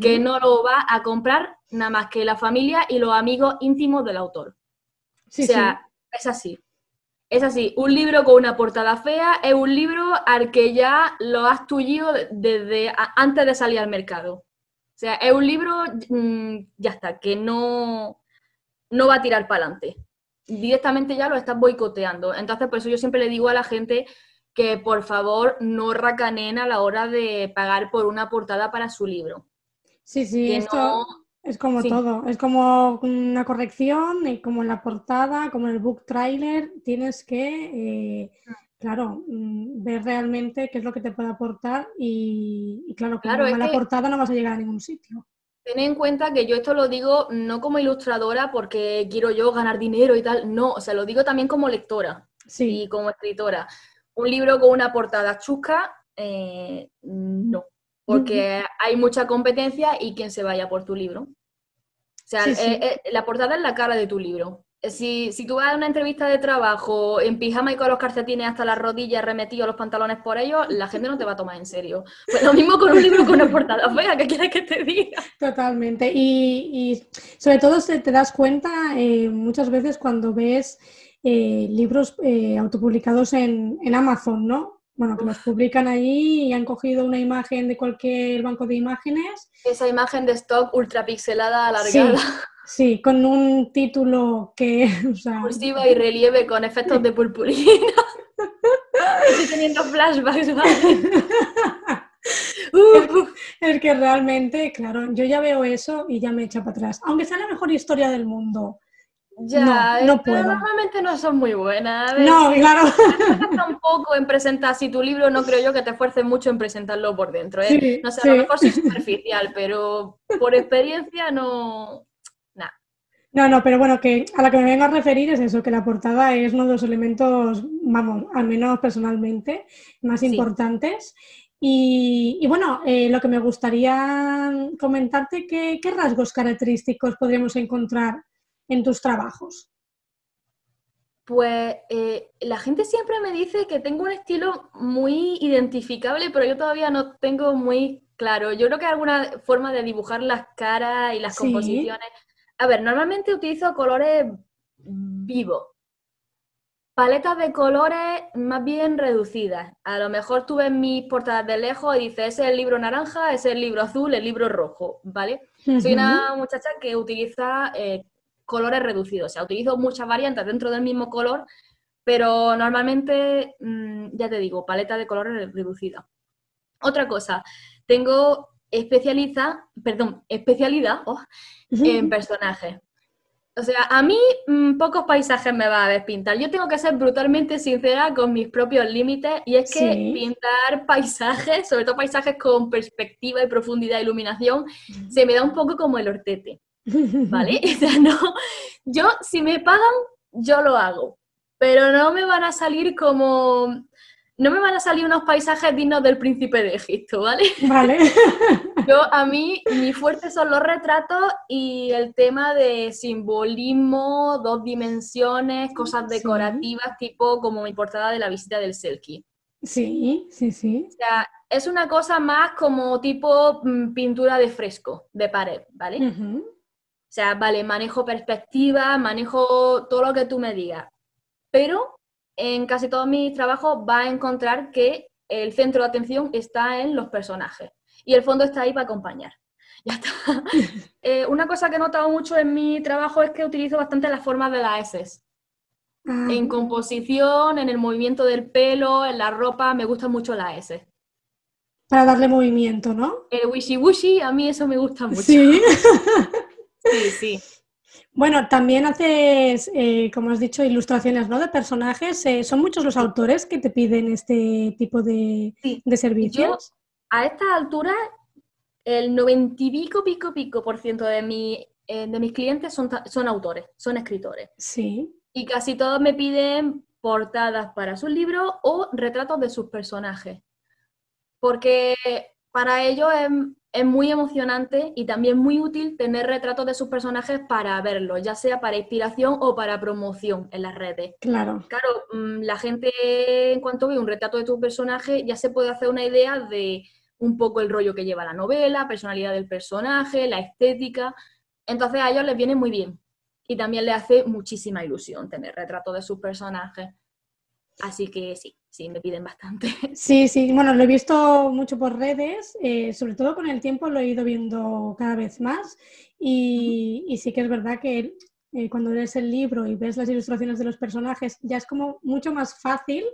B: que no lo va a comprar nada más que la familia y los amigos íntimos del autor. o sea, es así. Es así, un libro con una portada fea es un libro al que ya lo has tullido desde antes de salir al mercado. O sea, es un libro, mm, ya está, que no, no va a tirar para adelante directamente ya lo estás boicoteando. Entonces, por eso yo siempre le digo a la gente que por favor no racaneen a la hora de pagar por una portada para su libro.
A: Sí, sí, esto es como todo, es como una corrección, y como en la portada, como en el book trailer, tienes que, eh, claro, mm, ver realmente qué es lo que te puede aportar y, claro, con la portada no vas a llegar a ningún sitio.
B: Ten en cuenta que yo esto lo digo no como ilustradora porque quiero yo ganar dinero y tal, no, o sea, lo digo también como lectora
A: sí.
B: y como escritora. Un libro con una portada chusca, eh, no, porque hay mucha competencia y quien se vaya por tu libro. O sea, eh, eh, la portada es la cara de tu libro. Si, si, tú vas a una entrevista de trabajo en pijama y con los calcetines hasta las rodillas remetidos los pantalones por ellos, la gente no te va a tomar en serio. Pues lo mismo con un libro con una portada fea, ¿qué quieres que te diga?
A: Totalmente. Y, y sobre todo te das cuenta eh, muchas veces cuando ves eh, libros eh, autopublicados en, en, Amazon, ¿no? Bueno, que los publican allí y han cogido una imagen de cualquier banco de imágenes.
B: Esa imagen de stock ultra pixelada, alargada.
A: Sí, con un título que...
B: O sea... Cursiva y relieve con efectos de purpurina. Estoy teniendo flashbacks, ¿vale?
A: es, que realmente, claro, yo ya veo eso y ya me echa para atrás. Aunque sea la mejor historia del mundo,
B: Ya,
A: no,
B: pero normalmente no son muy buenas.
A: no, claro.
B: Tampoco en presentar, si tu libro no creo yo que te esfuerces mucho en presentarlo por dentro. ¿eh? no sé, a lo mejor soy superficial, pero por experiencia no.
A: No, no, pero bueno, que a la que me vengo a referir es eso, que la portada es uno de los elementos, vamos, al menos personalmente, más importantes. Y, bueno, eh, lo que me gustaría comentarte, ¿qué, ¿qué rasgos característicos podríamos encontrar en tus trabajos?
B: Pues eh, la gente siempre me dice que tengo un estilo muy identificable, pero yo todavía no tengo muy claro. Yo creo que hay alguna forma de dibujar las caras y las composiciones. A ver, normalmente utilizo colores vivos, paletas de colores más bien reducidas. A lo mejor tú ves mis portadas de lejos y dices, ese es el libro naranja, ese es el libro azul, el libro rojo, ¿vale? Soy una muchacha que utiliza eh, colores reducidos. O sea, utilizo muchas variantes dentro del mismo color, pero normalmente, mm, ya te digo, paleta de colores reducida. Otra cosa, tengo especializa, perdón, especialidad oh, en personajes. O sea, a mí mm, pocos paisajes me va a ver pintar. Yo tengo que ser brutalmente sincera con mis propios límites y es que pintar paisajes, sobre todo paisajes con perspectiva y profundidad e iluminación, se me da un poco como el hortete. ¿vale? O sea, no, yo si me pagan, yo lo hago, pero no me van a salir como, no me van a salir unos paisajes dignos del príncipe de Egipto, ¿vale?
A: Vale.
B: Yo, a mí, mi fuerte son los retratos y el tema de simbolismo, dos dimensiones, cosas decorativas, tipo como mi portada de la visita del Selkie.
A: Sí, sí, sí.
B: O sea, es una cosa más como tipo mm, pintura de fresco, de pared, ¿vale? O sea, vale, manejo perspectiva, manejo todo lo que tú me digas. Pero en casi todos mis trabajos va a encontrar que el centro de atención está en los personajes y el fondo está ahí para acompañar. Ya está. Eh, una cosa que he notado mucho en mi trabajo es que utilizo bastante las formas de las S. Ah. En composición, en el movimiento del pelo, en la ropa, me gusta mucho la S.
A: Para darle movimiento, ¿no?
B: El wishy wishy, a mí eso me gusta mucho.
A: Sí.
B: Sí, sí.
A: Bueno, también haces, eh, como has dicho, ilustraciones ¿no? de personajes. Eh, ¿Son muchos los autores que te piden este tipo de, servicios?
B: a esta altura, el noventa y pico, pico, pico por ciento de, mi, eh, de mis clientes son, son autores, son escritores.
A: Sí.
B: Y casi todos me piden portadas para sus libros o retratos de sus personajes. Porque para ellos es es muy emocionante y también muy útil tener retratos de sus personajes para verlos, ya sea para inspiración o para promoción en las redes.
A: Claro.
B: Claro, mm, la gente en cuanto ve un retrato de tu personaje ya se puede hacer una idea de un poco el rollo que lleva la novela, personalidad del personaje, la estética. Entonces a ellos les viene muy bien y también les hace muchísima ilusión tener retratos de sus personajes. Así que sí, sí, me piden bastante.
A: Sí, sí, bueno, lo he visto mucho por redes, eh, sobre todo con el tiempo lo he ido viendo cada vez más y, sí que es verdad que eh, cuando lees el libro y ves las ilustraciones de los personajes, ya es como mucho más fácil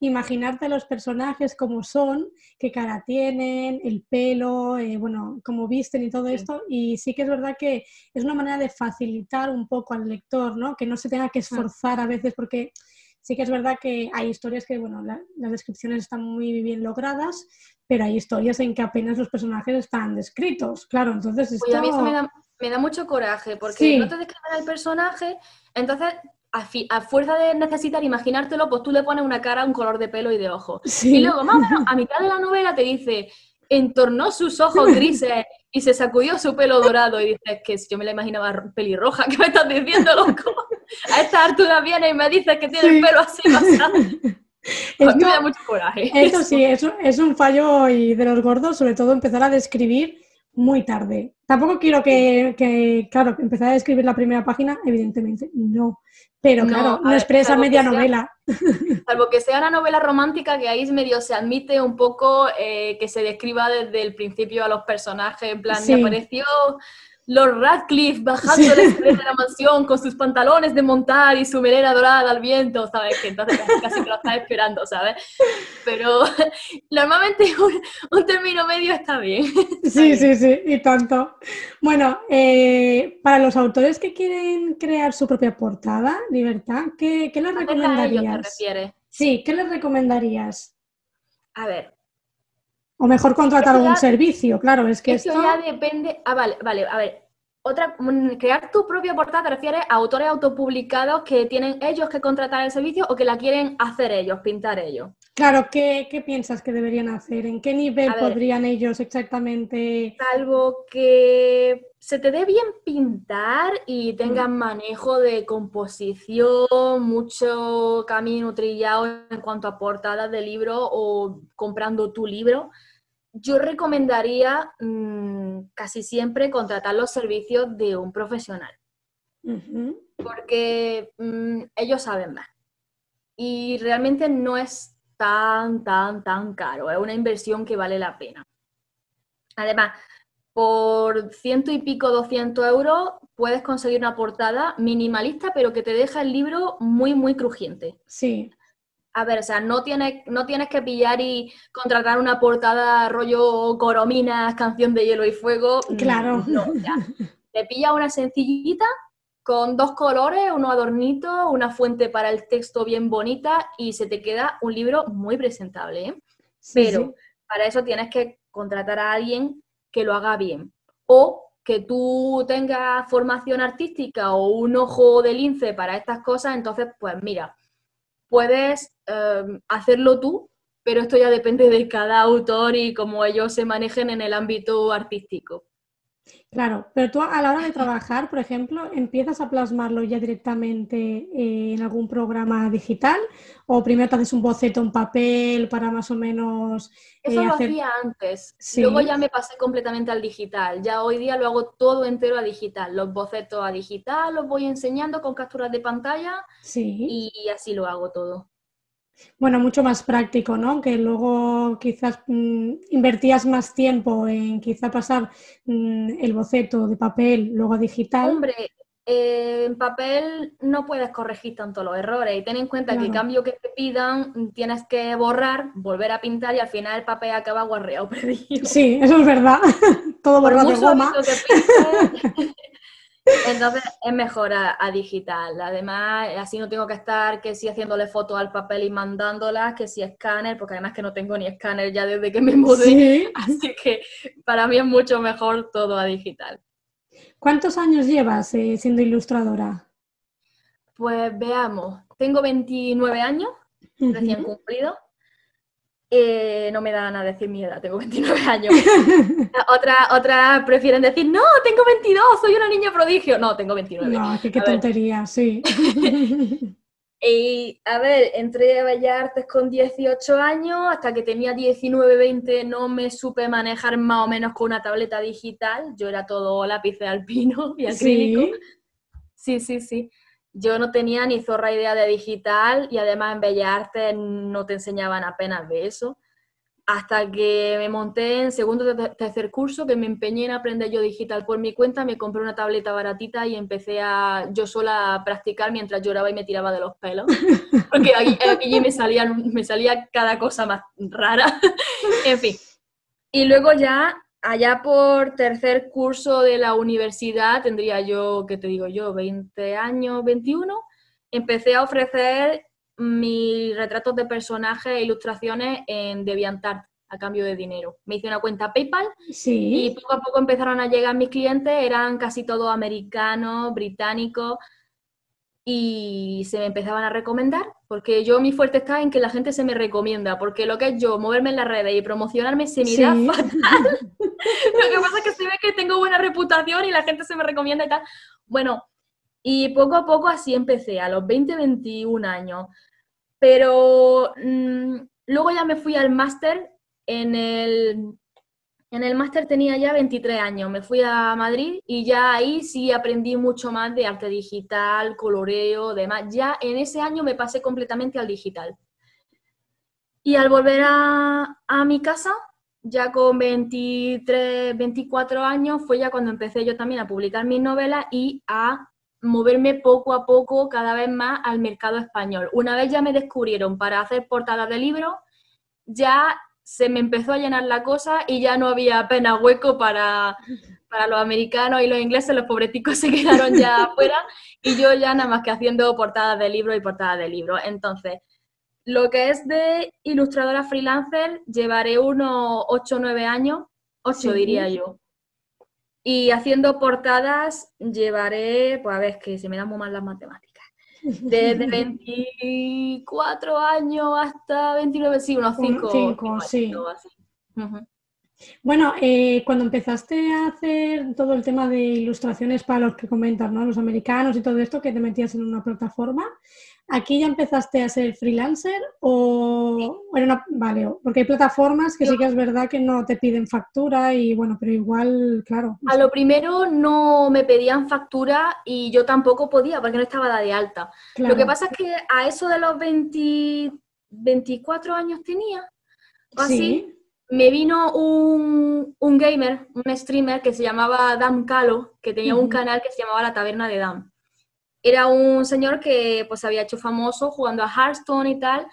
A: imaginarte los personajes como son, qué cara tienen, el pelo, eh, bueno, cómo visten y todo esto. Y sí que es verdad que es una manera de facilitar un poco al lector, ¿no? Que no se tenga que esforzar a veces porque Sí que es verdad que hay historias que, bueno, las descripciones están muy bien logradas, pero hay historias en que apenas los personajes están descritos, claro, entonces esto...
B: a mí eso me da, mucho coraje, porque no te describen el personaje, entonces a, fuerza de necesitar imaginártelo, pues tú le pones una cara, un color de pelo y de ojos. Y luego, más o menos, a mitad de la novela te dice, entornó sus ojos grises y se sacudió su pelo dorado y dices que si yo me la imaginaba pelirroja, ¿qué me estás diciendo, loco? A esta altura viene y me dices que tiene el pelo así bastante. Pues me da mucho coraje.
A: Eso sí, eso es un fallo y de los gordos, sobre todo empezar a describir muy tarde. Tampoco quiero que, que, claro, empezar a describir la primera página, evidentemente, no. Pero claro, no expresa media novela.
B: Salvo que sea una novela romántica que ahí medio se admite un poco eh, que se describa desde el principio a los personajes, en plan, me apareció los Radcliffe bajando la escalera de la mansión con sus pantalones de montar y su melena dorada al viento, ¿sabes? Que entonces casi que lo estás esperando, ¿sabes? Pero normalmente un, término medio está bien.
A: Sí, sí, sí, y tanto. Bueno, eh, para los autores que quieren crear su propia portada, Libertad, ¿qué, qué les recomendarías? Sí, ¿qué les recomendarías?
B: A ver,
A: o mejor contratar algún servicio, claro, es que
B: esto... ya depende... Ah, vale, vale, a ver. Otra, mm, crear tu propia portada te refieres a autores autopublicados que tienen ellos que contratar el servicio o que la quieren hacer ellos, pintar ellos.
A: Claro, ¿qué, piensas que deberían hacer? ¿En qué nivel podrían ellos exactamente?
B: Salvo que se te dé bien pintar y tengan manejo de composición, mucho camino trillado en cuanto a portadas de libro o comprando tu libro, yo recomendaría mm, casi siempre contratar los servicios de un profesional. Porque mm, ellos saben más. Y realmente no es tan, tan, tan caro. Es una inversión que vale la pena. Además, por ciento y pico, 200 euros, puedes conseguir una portada minimalista, pero que te deja el libro muy, muy crujiente.
A: Sí.
B: A ver, o sea, no tienes, no tienes que pillar y contratar una portada rollo Corominas, canción de hielo y fuego.
A: Claro.
B: No, ya. Te pilla una sencillita con dos colores, unos adornitos, una fuente para el texto bien bonita y se te queda un libro muy presentable. ¿eh? Pero para eso tienes que contratar a alguien que lo haga bien. O que tú tengas formación artística o un ojo de lince para estas cosas, entonces, pues mira, puedes em, hacerlo tú, pero esto ya depende de cada autor y cómo ellos se manejen en el ámbito artístico.
A: Claro, pero tú a la hora de trabajar, por ejemplo, ¿empiezas a plasmarlo ya directamente eh, en algún programa digital? ¿O primero te haces un boceto en papel para más o menos...
B: Eh, Eso lo hacía antes. Luego ya me pasé completamente al digital. Ya hoy día lo hago todo entero a digital. Los bocetos a digital los voy enseñando con capturas de pantalla
A: sí.
B: y así lo hago todo.
A: Bueno, mucho más práctico, ¿no? Que luego quizás mm, invertías más tiempo en quizá pasar mm, el boceto de papel luego a digital.
B: Hombre, eh, en papel no puedes corregir tanto los errores y ten en cuenta que el cambio que te pidan tienes que borrar, volver a pintar y al final el papel acaba guarreado perdido.
A: Sí, eso es verdad. Todo borrado de goma.
B: Entonces es mejor a, digital. Además, así no tengo que estar que si haciéndole fotos al papel y mandándolas, que si escáner, porque además que no tengo ni escáner ya desde que me mudé. Así que para mí es mucho mejor todo a digital.
A: ¿Cuántos años llevas eh, siendo ilustradora?
B: Pues veamos, tengo 29 años, recién cumplido. Eh, no me dan a decir mi edad, tengo 29 años. Otras otra prefieren decir, no, tengo 22, soy una niña prodigio. No, tengo 29.
A: No, qué, tontería, sí.
B: y a ver, entré a Bellas Artes con 18 años, hasta que tenía 19, 20 no me supe manejar más o menos con una tableta digital. Yo era todo lápiz alpino y acrílico. Sí, sí, sí. sí yo no tenía ni zorra idea de digital y además en Bellas Artes no te enseñaban apenas de eso. Hasta que me monté en segundo o tercer curso, que me empeñé en aprender yo digital por mi cuenta, me compré una tableta baratita y empecé a yo sola a practicar mientras lloraba y me tiraba de los pelos. Porque aquí, aquí me, salían, me salía cada cosa más rara. en fin. Y luego ya allá por tercer curso de la universidad, tendría yo, ¿qué te digo yo? 20 años, 21, empecé a ofrecer mis retratos de personajes e ilustraciones en DeviantArt a cambio de dinero. Me hice una cuenta PayPal y poco a poco empezaron a llegar mis clientes, eran casi todos americanos, británicos, y se me empezaban a recomendar, porque yo mi fuerte está en que la gente se me recomienda, porque lo que es yo, moverme en las redes y promocionarme se me da fatal. lo que pasa es que se ve que tengo buena reputación y la gente se me recomienda y tal. Bueno, y poco a poco así empecé, a los 20, 21 años. Pero mm, luego ya me fui al máster en el en el máster tenía ya 23 años, me fui a Madrid y ya ahí sí aprendí mucho más de arte digital, coloreo, demás. Ya en ese año me pasé completamente al digital. Y al volver a, mi casa, ya con 23, 24 años, fue ya cuando empecé yo también a publicar mis novelas y a moverme poco a poco cada vez más al mercado español. Una vez ya me descubrieron para hacer portadas de libros, ya se me empezó a llenar la cosa y ya no había apenas hueco para, para los americanos y los ingleses, los pobreticos se quedaron ya afuera y yo ya nada más que haciendo portadas de libros y portadas de libros. Entonces, lo que es de ilustradora freelancer, llevaré unos 8 o 9 años, 8 diría yo. Y haciendo portadas llevaré, pues a ver, que se me dan muy mal las matemáticas. Desde 24 años hasta 29, sí, unos 5. 5, sí.
A: Bueno, eh, cuando empezaste a hacer todo el tema de ilustraciones para los que comentas, ¿no? Los americanos y todo esto, que te metías en una plataforma, ¿Aquí ya empezaste a ser freelancer o bueno, vale, porque hay plataformas que sí que es verdad que no te piden factura y bueno, pero igual, claro.
B: A lo primero no me pedían factura y yo tampoco podía porque no estaba de alta. Lo que pasa es que a eso de los 20, 24 años tenía, o así, me vino un, gamer, un streamer que se llamaba Dan Calo, que tenía un canal que se llamaba La Taberna de Dan era un señor que pues había hecho famoso jugando a Hearthstone y tal,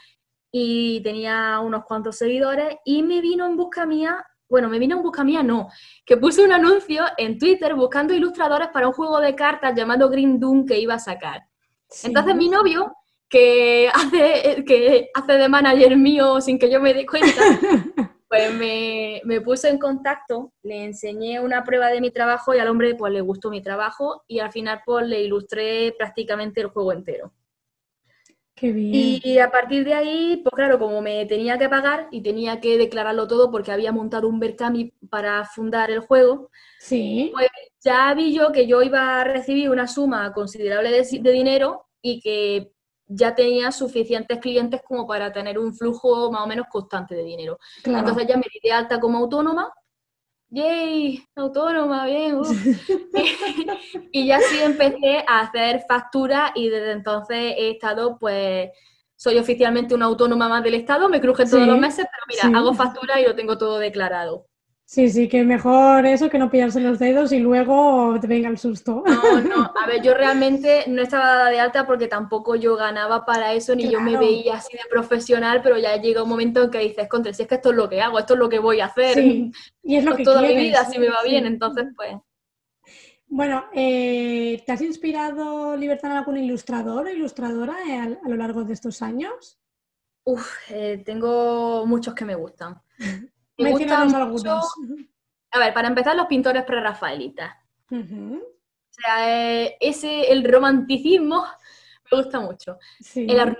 B: y tenía unos cuantos seguidores, y me vino en busca mía, bueno, me vino en busca mía no, que puse un anuncio en Twitter buscando ilustradores para un juego de cartas llamado Green Doom que iba a sacar. Entonces mi novio, que hace, que hace de manager mío sin que yo me dé cuenta, Pues me, me, puse en contacto, le enseñé una prueba de mi trabajo y al hombre pues le gustó mi trabajo y al final pues le ilustré prácticamente el juego entero.
A: Qué bien.
B: Y, a partir de ahí, pues claro, como me tenía que pagar y tenía que declararlo todo porque había montado un Berkami para fundar el juego,
A: sí.
B: pues ya vi yo que yo iba a recibir una suma considerable de, de dinero y que ya tenía suficientes clientes como para tener un flujo más o menos constante de dinero. Entonces ya me di de alta como autónoma. ¡Yay! Autónoma, bien. y ya sí empecé a hacer factura y desde entonces he estado, pues, soy oficialmente una autónoma más del Estado, me crujen todos los meses, pero mira, hago factura y lo tengo todo declarado.
A: Sí, sí, que mejor eso que no pillarse los dedos y luego te venga el susto.
B: No, no, a ver, yo realmente no estaba de alta porque tampoco yo ganaba para eso, ni yo me veía así de profesional, pero ya llega un momento en que dices, contra, si es que esto es lo que hago, esto es lo que voy a hacer.
A: Sí, y es lo que
B: Toda mi vida, si me va bien, entonces pues...
A: Bueno, eh, ¿te has inspirado, Libertad, en algún ilustrador o ilustradora eh, a, lo largo de estos años?
B: Uf, eh, tengo muchos que me gustan.
A: Me gustan algunos.
B: A ver, para empezar, los pintores prerrafaelitas. O sea, eh, ese, el romanticismo me gusta mucho. El Art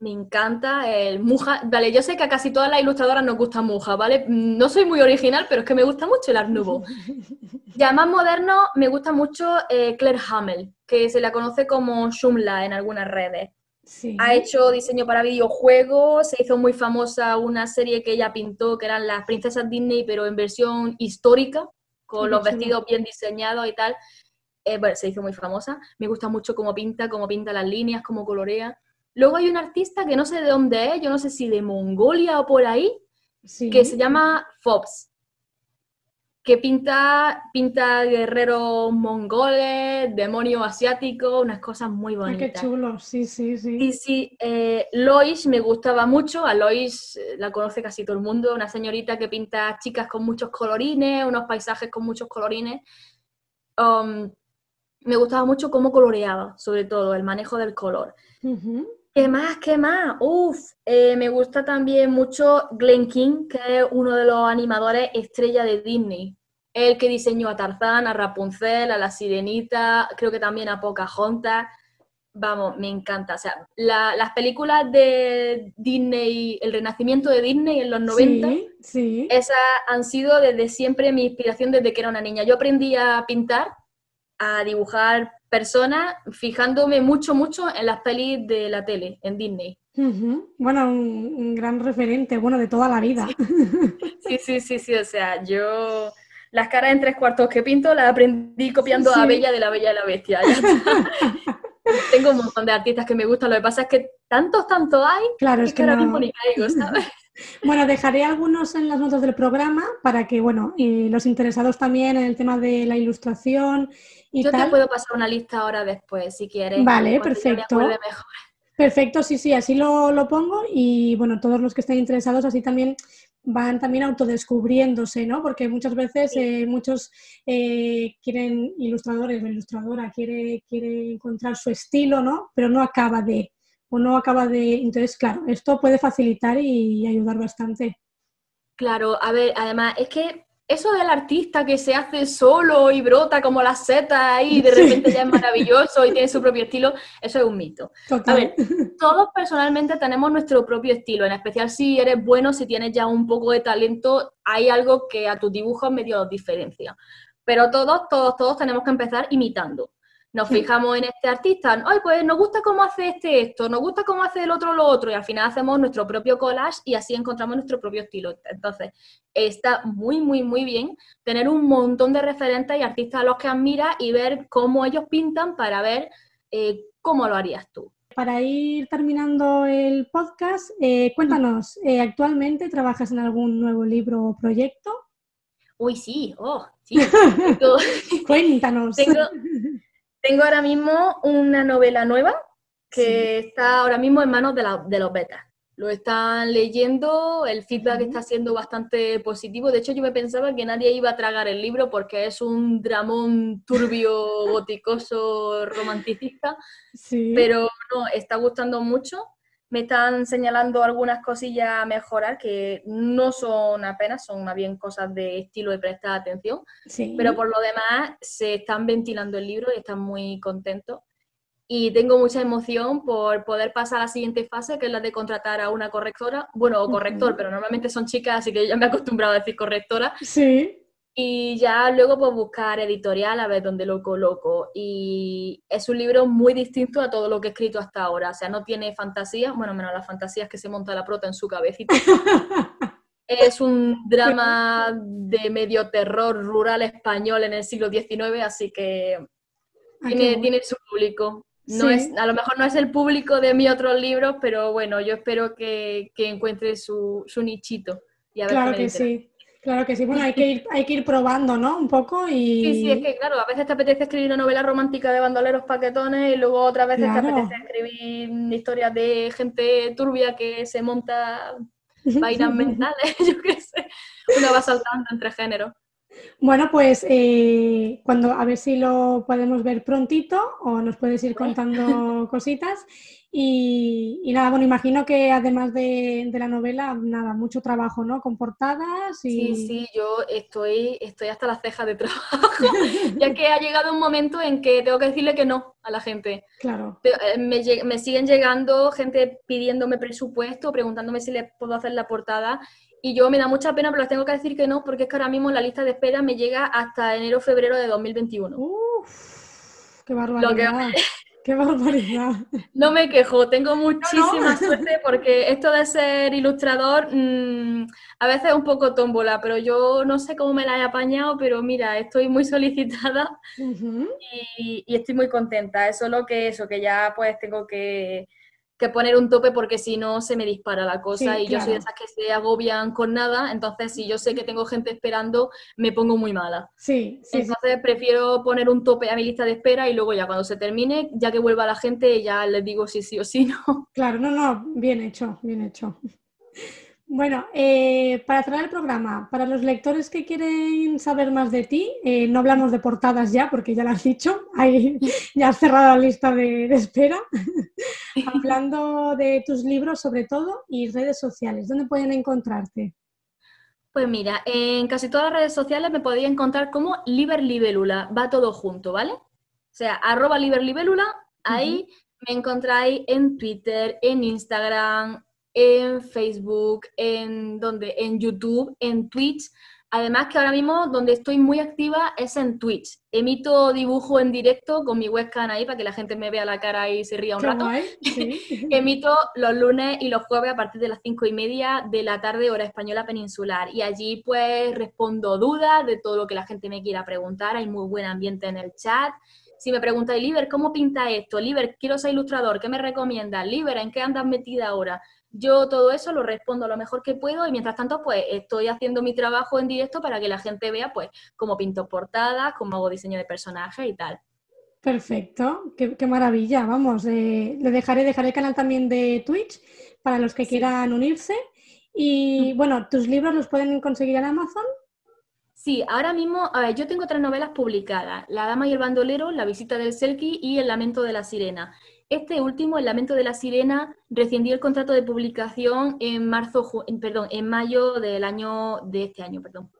B: me encanta. El Muja, vale, yo sé que a casi todas las ilustradoras nos gusta Muja, ¿vale? No soy muy original, pero es que me gusta mucho el Art ya más moderno, me gusta mucho eh, Claire Hamel, que se la conoce como Shumla en algunas redes. Ha hecho diseño para videojuegos, se hizo muy famosa una serie que ella pintó, que eran las princesas Disney, pero en versión histórica, con los vestidos bien diseñados y tal. Eh, bueno, se hizo muy famosa. Me gusta mucho cómo pinta, cómo pinta las líneas, cómo colorea. Luego hay un artista que no sé de dónde es, yo no sé si de Mongolia o por ahí, que se llama Fobbs que pinta, pinta guerreros mongoles, demonios asiáticos, unas cosas muy bonitas.
A: qué chulo, sí, sí, sí.
B: Y sí, eh, Lois me gustaba mucho, a Lois eh, la conoce casi todo el mundo, una señorita que pinta chicas con muchos colorines, unos paisajes con muchos colorines. Um, me gustaba mucho cómo coloreaba, sobre todo, el manejo del color. ¿Qué más? ¿Qué más? Uf, eh, me gusta también mucho Glenn King, que es uno de los animadores estrella de Disney. El que diseñó a Tarzán, a Rapunzel, a la Sirenita, creo que también a Pocahontas. Vamos, me encanta. O sea, las películas de Disney, el renacimiento de Disney en los 90,
A: sí.
B: esas han sido desde siempre mi inspiración desde que era una niña. Yo aprendí a pintar, a dibujar personas fijándome mucho, mucho en las pelis de la tele, en Disney.
A: Bueno, un, gran referente, bueno, de toda la vida.
B: Sí, sí, sí, sí, o sea, yo las caras en tres cuartos que pinto las aprendí copiando a Bella de la Bella y la Bestia. Tengo un montón de artistas que me gustan, lo que pasa es que tantos, tantos hay,
A: claro, es, que, ahora mismo
B: ni caigo, ¿sabes?
A: Bueno, dejaré algunos en las notas del programa para que, bueno, los interesados también en el tema de la ilustración y
B: Yo
A: te
B: puedo pasar una lista ahora después, si quieres.
A: Vale, perfecto. Perfecto, sí, sí, así lo, pongo y, bueno, todos los que estén interesados así también van también autodescubriéndose, ¿no? Porque muchas veces eh, muchos eh, quieren ilustradores o ilustradora quiere, quiere encontrar su estilo, ¿no? Pero no acaba de o no acaba de... Entonces, claro, esto puede facilitar y ayudar bastante.
B: Claro, a ver, además es que eso del artista que se hace solo y brota como la seta y de repente ya es maravilloso y tiene su propio estilo, eso es un mito. A ver, todos personalmente tenemos nuestro propio estilo, en especial si eres bueno, si tienes ya un poco de talento, hay algo que a tus dibujos medio diferencia. Pero todos, todos, todos tenemos que empezar imitando nos fijamos en este artista, ay, pues nos gusta cómo hace este esto, nos gusta cómo hace el otro lo otro, y al final hacemos nuestro propio collage y así encontramos nuestro propio estilo. Entonces, está muy, muy, muy bien tener un montón de referentes y artistas a los que admiras y ver cómo ellos pintan para ver eh, cómo lo harías tú.
A: Para ir terminando el podcast, eh, cuéntanos, eh, ¿actualmente trabajas en algún nuevo libro o proyecto?
B: Uy, sí, oh, sí.
A: Cuéntanos.
B: Tengo ahora mismo una novela nueva que está ahora mismo en manos de, de, los betas. Lo están leyendo, el feedback está siendo bastante positivo. De hecho, yo me pensaba que nadie iba a tragar el libro porque es un dramón turbio, goticoso, romanticista. Pero no, está gustando mucho me están señalando algunas cosillas a mejorar que no son apenas, son más bien cosas de estilo de prestar atención, pero por lo demás se están ventilando el libro y están muy contentos. Y tengo mucha emoción por poder pasar a la siguiente fase, que es la de contratar a una correctora, bueno, o corrector, pero normalmente son chicas, así que ya me he acostumbrado a decir correctora.
A: Sí
B: y ya luego pues buscar editorial a ver dónde lo coloco. Y es un libro muy distinto a todo lo que he escrito hasta ahora. O sea, no tiene fantasía, bueno, menos las fantasías que se monta la prota en su cabecita. es un drama de medio terror rural español en el siglo XIX, así que ah, tiene, su público. No es, a lo mejor no es el público de mis otros libros, pero bueno, yo espero que, encuentre su, nichito.
A: Y a ver claro que sí. Claro que sí, bueno, hay que ir, hay que ir probando, ¿no? Un poco y...
B: Sí, sí, es que claro, a veces te apetece escribir una novela romántica de bandoleros paquetones y luego otras veces te apetece escribir historias de gente turbia que se monta vainas mentales, yo qué sé. Uno va saltando entre géneros.
A: Bueno, pues eh, cuando a ver si lo podemos ver prontito o nos puedes ir contando cositas. Y, nada, bueno, imagino que además de, la novela, nada, mucho trabajo, ¿no? Con portadas
B: y... Sí, sí, yo estoy, estoy hasta las cejas de trabajo, ya que ha llegado un momento en que tengo que decirle que no a la gente.
A: Claro.
B: Eh, me, me siguen llegando gente pidiéndome presupuesto, preguntándome si les puedo hacer la portada y yo me da mucha pena, pero les tengo que decir que no, porque es que ahora mismo la lista de espera me llega hasta enero-febrero de 2021.
A: Uf, ¡Qué barbaridad! ¡Qué barbaridad!
B: No me quejo, tengo muchísima suerte porque esto de ser ilustrador mm, a veces es un poco tómbola, pero yo no sé cómo me la he apañado, pero mira, estoy muy solicitada y, y, estoy muy contenta. Es solo que eso, que ya pues tengo que que poner un tope porque si no se me dispara la cosa y yo soy de esas que se agobian con nada, entonces si yo sé que tengo gente esperando, me pongo muy mala.
A: Sí,
B: entonces prefiero poner un tope a mi lista de espera y luego ya cuando se termine, ya que vuelva la gente, ya les digo si sí o si no.
A: Claro, no, no, bien hecho, bien hecho. Bueno, eh, para cerrar el programa, para los lectores que quieren saber más de ti, eh, no hablamos de portadas ya, porque ya lo has dicho, hay, ya has cerrado la lista de, espera. Hablando de tus libros sobre todo y redes sociales, ¿dónde pueden encontrarte?
B: Pues mira, en casi todas las redes sociales me podéis encontrar como Liberlibélula, va todo junto, ¿vale? O sea, arroba Liberlibélula, ahí me encontráis en Twitter, en Instagram, en Facebook, en donde, en YouTube, en Twitch. Además que ahora mismo donde estoy muy activa es en Twitch. Emito dibujo en directo con mi webcam ahí para que la gente me vea la cara y se ría un rato. Emito los lunes y los jueves a partir de las cinco y media de la tarde hora española peninsular. Y allí pues respondo dudas de todo lo que la gente me quiera preguntar. Hay muy buen ambiente en el chat Si me preguntáis, Liber, ¿cómo pinta esto? Liber, quiero ser ilustrador, ¿qué me recomiendas? Liber, ¿en qué andas metida ahora? Yo todo eso lo respondo lo mejor que puedo y mientras tanto pues estoy haciendo mi trabajo en directo para que la gente vea pues cómo pinto portadas, cómo hago diseño de personajes y tal.
A: Perfecto, qué, maravilla, vamos, eh, le dejaré, dejaré el canal también de Twitch para los que quieran unirse. Y mm. bueno, ¿tus libros los pueden conseguir en Amazon?
B: Sí, ahora mismo, a ver, yo tengo tres novelas publicadas, La Dama y el Bandolero, La Visita del Selkie y El Lamento de la Sirena. Este último, El Lamento de la Sirena, rescindí el contrato de publicación en marzo, perdón, en mayo del año, de este año, perdón.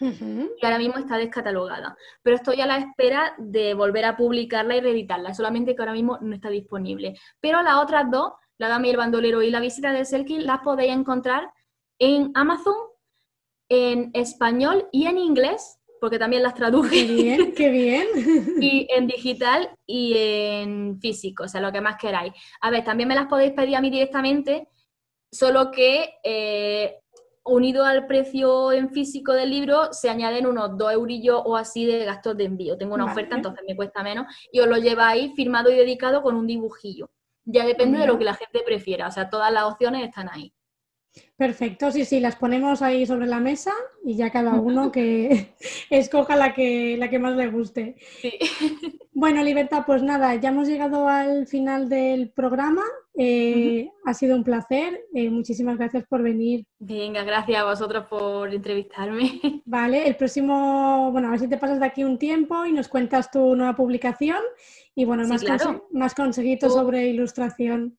B: Y ahora mismo está descatalogada. Pero estoy a la espera de volver a publicarla y reeditarla, solamente que ahora mismo no está disponible. Pero las otras dos, La Dama y el Bandolero y La Visita del Selkie, las podéis encontrar en Amazon, en español y en inglés, porque también las traduje.
A: Qué bien, qué bien.
B: y en digital y en físico, o sea, lo que más queráis. A ver, también me las podéis pedir a mí directamente, solo que eh, unido al precio en físico del libro, se añaden unos 2 eurillos o así de gastos de envío. Tengo una oferta, entonces me cuesta menos. Y os lo lleváis firmado y dedicado con un dibujillo. Ya depende de lo que la gente prefiera. O sea, todas las opciones están ahí.
A: Perfecto, sí, sí, las ponemos ahí sobre la mesa y ya cada uno que escoja la que, la que más le guste. Bueno, Libertad, pues nada, ya hemos llegado al final del programa. Eh, ha sido un placer. Eh, muchísimas gracias por venir.
B: Venga, gracias a vosotros por entrevistarme.
A: Vale, el próximo, bueno, a ver si te pasas de aquí un tiempo y nos cuentas tu nueva publicación y bueno, más, más conseguitos sobre ilustración.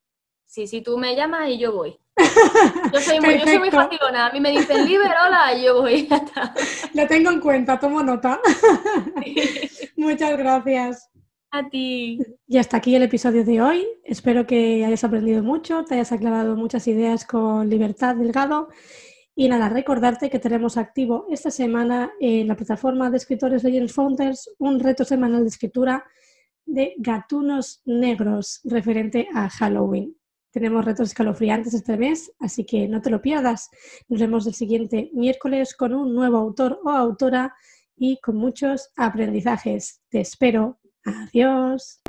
B: Sí, sí, tú me llamas y yo voy. Yo soy, muy, yo A mí me dicen libre, hola, y yo voy.
A: Lo tengo en cuenta, tomo nota. Muchas gracias.
B: A ti.
A: Y hasta aquí el episodio de hoy. Espero que hayas aprendido mucho, te hayas aclarado muchas ideas con Libertad Delgado. Y nada, recordarte que tenemos activo esta semana en la plataforma de escritores Legends Founders un reto semanal de escritura de gatunos negros referente a Halloween. Tenemos retos escalofriantes este mes, así que no te lo pierdas. Nos vemos el siguiente miércoles con un nuevo autor o autora y con muchos aprendizajes. Te espero. Adiós.